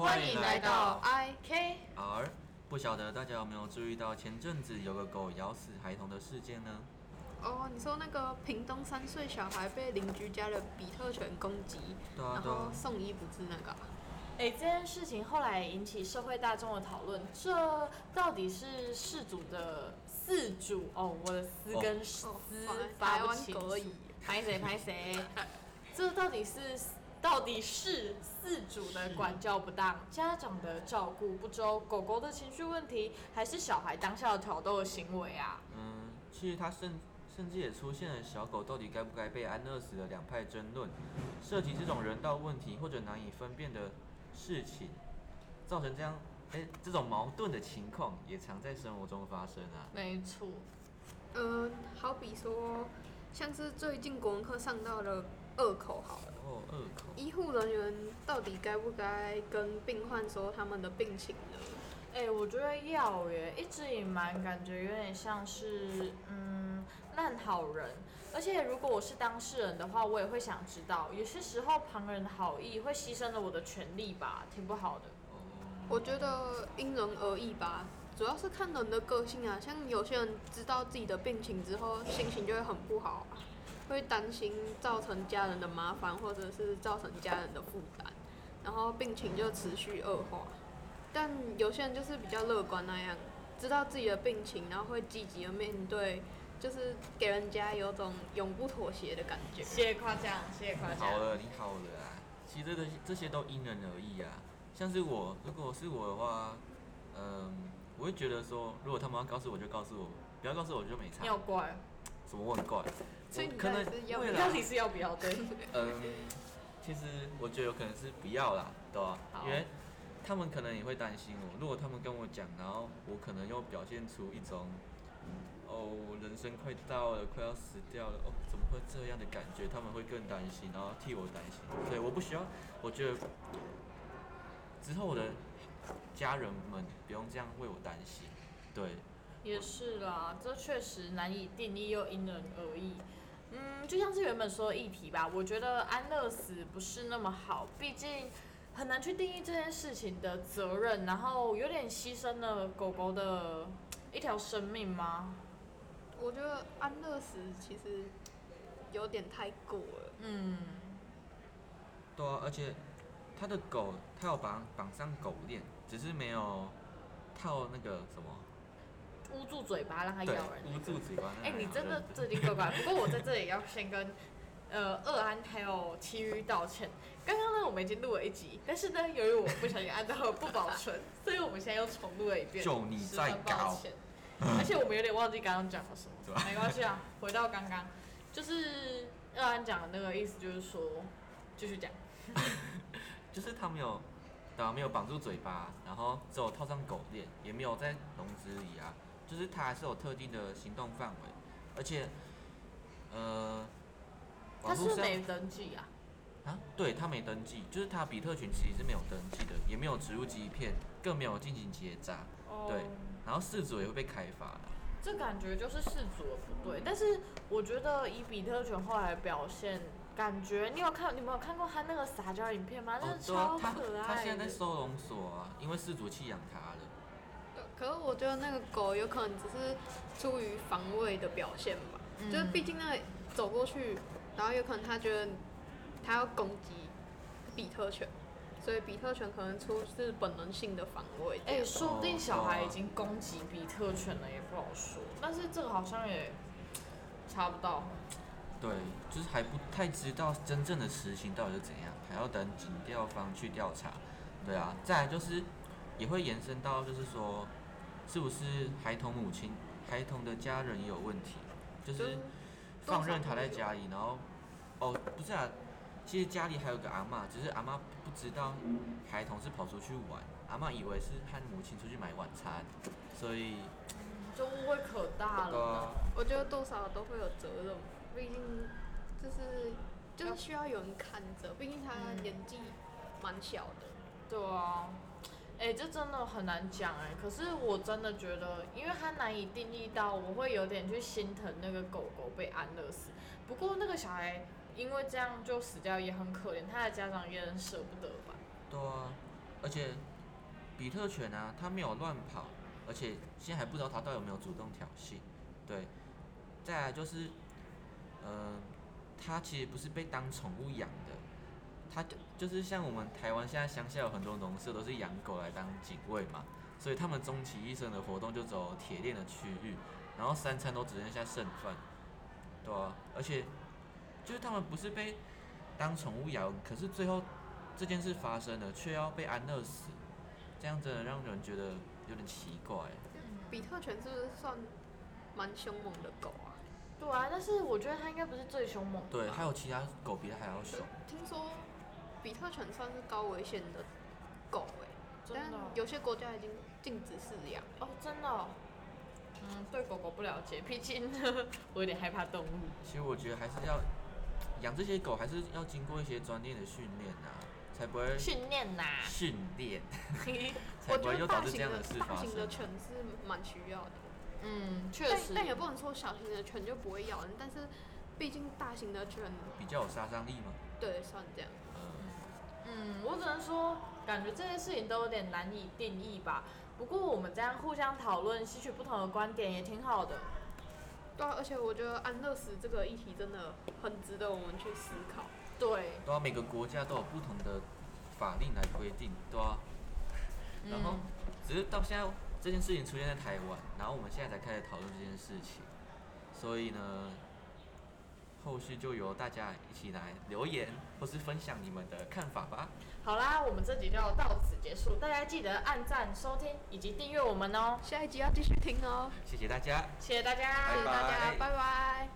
欢迎来到 I K。R，不晓得大家有没有注意到前阵子有个狗咬死孩童的事件呢？哦，你说那个屏东三岁小孩被邻居家的比特犬攻击，然对啊对啊。后送医不治那个啊、哎、这件事情后来引起社会大众的讨论，这到底是事主的四主哦，我的丝跟丝哦发台湾不清。楚狗而已，拍谁拍谁，这到底是到底是饲主的管教不当，家长的照顾不周，狗狗的情绪问题，还是小孩当下的挑逗的行为啊？嗯，其实它甚甚至也出现了小狗到底该不该被安乐死的两派争论，涉及这种人道问题或者难以分辨的事情，造成这样哎、这种矛盾的情况也常在生活中发生啊。没错，嗯、好比说，像是最近国文课上到了二口好了，哦，二口，医护人员到底该不该跟病患说他们的病情呢？哎、我觉得要耶，一直隐瞒感觉有点像是嗯烂好人，而且如果我是当事人的话，我也会想知道，有些时候旁人的好意会牺牲了我的权利吧，挺不好的。哦，我觉得因人而异吧，主要是看人的个性啊。像有些人知道自己的病情之后，心情就会很不好啊，会担心造成家人的麻烦，或者是造成家人的负担，然后病情就持续恶化。但有些人就是比较乐观那样，知道自己的病情，然后会积极的面对，就是给人家有种永不妥协的感觉。谢谢夸奖，谢谢夸奖。好了，你好了啊。其实这个这些都因人而异啊。像是我，如果是我的话，嗯，我会觉得说，如果他们要告诉我就告诉我，不要告诉我就没差你。好乖，什么我很怪，所以你我可能是要到底是要不要对？嗯，其实我觉得有可能是不要啦，对吧、好因为他们可能也会担心我，如果他们跟我讲，然后我可能又表现出一种，哦，人生快到了，快要死掉了，哦，怎么会这样的感觉？他们会更担心，然后替我担心，所以我不需要，我觉得之后我的家人们不用这样为我担心，对，也是啦，这确实难以定义又因人而异。嗯，就像是原本说的议题吧，我觉得安乐死不是那么好，毕竟很难去定义这件事情的责任，然后有点牺牲了狗狗的一条生命吗？我觉得安乐死其实有点太过了。嗯，对啊，而且他的狗，他有绑绑上狗链，只是没有套那个什么，捂住嘴巴让它咬人。，捂住嘴巴。哎、你真的最近怪怪。不过我在这里要先跟呃二安还有其余道歉。刚刚呢，我们已经录了一集，但是呢，由于我不小心按到了不保存，所以我们现在又重录了一遍。就你在十分抱搞歉。而且我们有点忘记刚刚讲了什么，没关系啊，回到刚刚，就是二安讲的那个意思，就是说，继续讲。就是他没有，对啊，没有绑住嘴巴，然后只有套上狗链，也没有在笼子里啊，就是它还是有特定的行动范围，而且，呃，他网络上是没登记啊，啊，对他没登记，就是他比特犬其实是没有登记的，也没有植入晶片，更没有进行结扎，哦对，然后饲主也会被开罚的。这感觉就是事主的不对，但是我觉得以比特犬后来的表现，感觉你有看你没有看过他那个撒娇影片吗？那哦，是超可爱的。他现在在收容所啊，因为饲主弃养他了。对可是我觉得那个狗有可能只是出于防卫的表现吧，嗯就是毕竟那走过去，然后有可能它觉得它要攻击比特犬，所以比特犬可能出自本能性的防卫。哎、哎，说不定小孩已经攻击比特犬了，也不好说。但是这个好像也查不到。对，就是还不太知道真正的实情到底是怎样，还要等警调方去调查。对啊，再来就是也会延伸到就是说，是不是孩童母亲、孩童的家人也有问题，就是放任他在家里，然后哦不是啊，其实家里还有个阿嬷，只是阿嬷不知道孩童是跑出去玩，阿嬷以为是和母亲出去买晚餐，所以就误会可大了啊。我觉得多少都会有责任，毕竟就是就是需要有人看着，毕竟他年纪蛮小的。对啊，哎、这真的很难讲哎。可是我真的觉得，因为它难以定义到，我会有点去心疼那个狗狗被安乐死。不过那个小孩因为这样就死掉，也很可怜，他的家长也很舍不得吧。对啊，而且比特犬啊，它没有乱跑，而且现在还不知道它到底有没有主动挑衅，对。再来就是，呃，它其实不是被当宠物养的，它就就是像我们台湾现在乡下有很多农舍都是养狗来当警卫嘛，所以他们终其一生的活动就走铁链的区域，然后三餐都只剩下剩饭，对啊，而且就是他们不是被当宠物养，可是最后这件事发生了，却要被安乐死，这样真的让人觉得有点奇怪。比特犬是不是算蛮凶猛的狗啊？对啊，但是我觉得它应该不是最凶猛的。对，还有其他狗比它还要凶。听说比特犬算是高危险的狗哎、但真的哦有些国家已经禁止饲养。哦，真的哦、嗯，对狗狗不了解，毕竟我有点害怕动物。其实我觉得还是要养这些狗，还是要经过一些专业的训练啊，才不会训练呐，训练，才我不会觉得大型又导致这样的事发生大型的。犬是蛮需要的，嗯，确实。但但也不能说小型的犬就不会咬人，但是毕竟大型的犬比较有杀伤力嘛？对算这样。嗯，嗯，我只能说，感觉这些事情都有点难以定义吧。不过我们这样互相讨论，吸取不同的观点也挺好的。对啊，而且我觉得安乐死这个议题真的很值得我们去思考。对，对啊，每个国家都有不同的法令来规定，对啊。然后嗯只是到现在这件事情出现在台湾，然后我们现在才开始讨论这件事情，所以呢，后续就由大家一起来留言或是分享你们的看法吧。好啦，我们这集就到此结束，大家记得按赞、收听以及订阅我们哦。下一集要继续听哦，谢谢大家。谢谢大家，拜谢谢大家，拜拜拜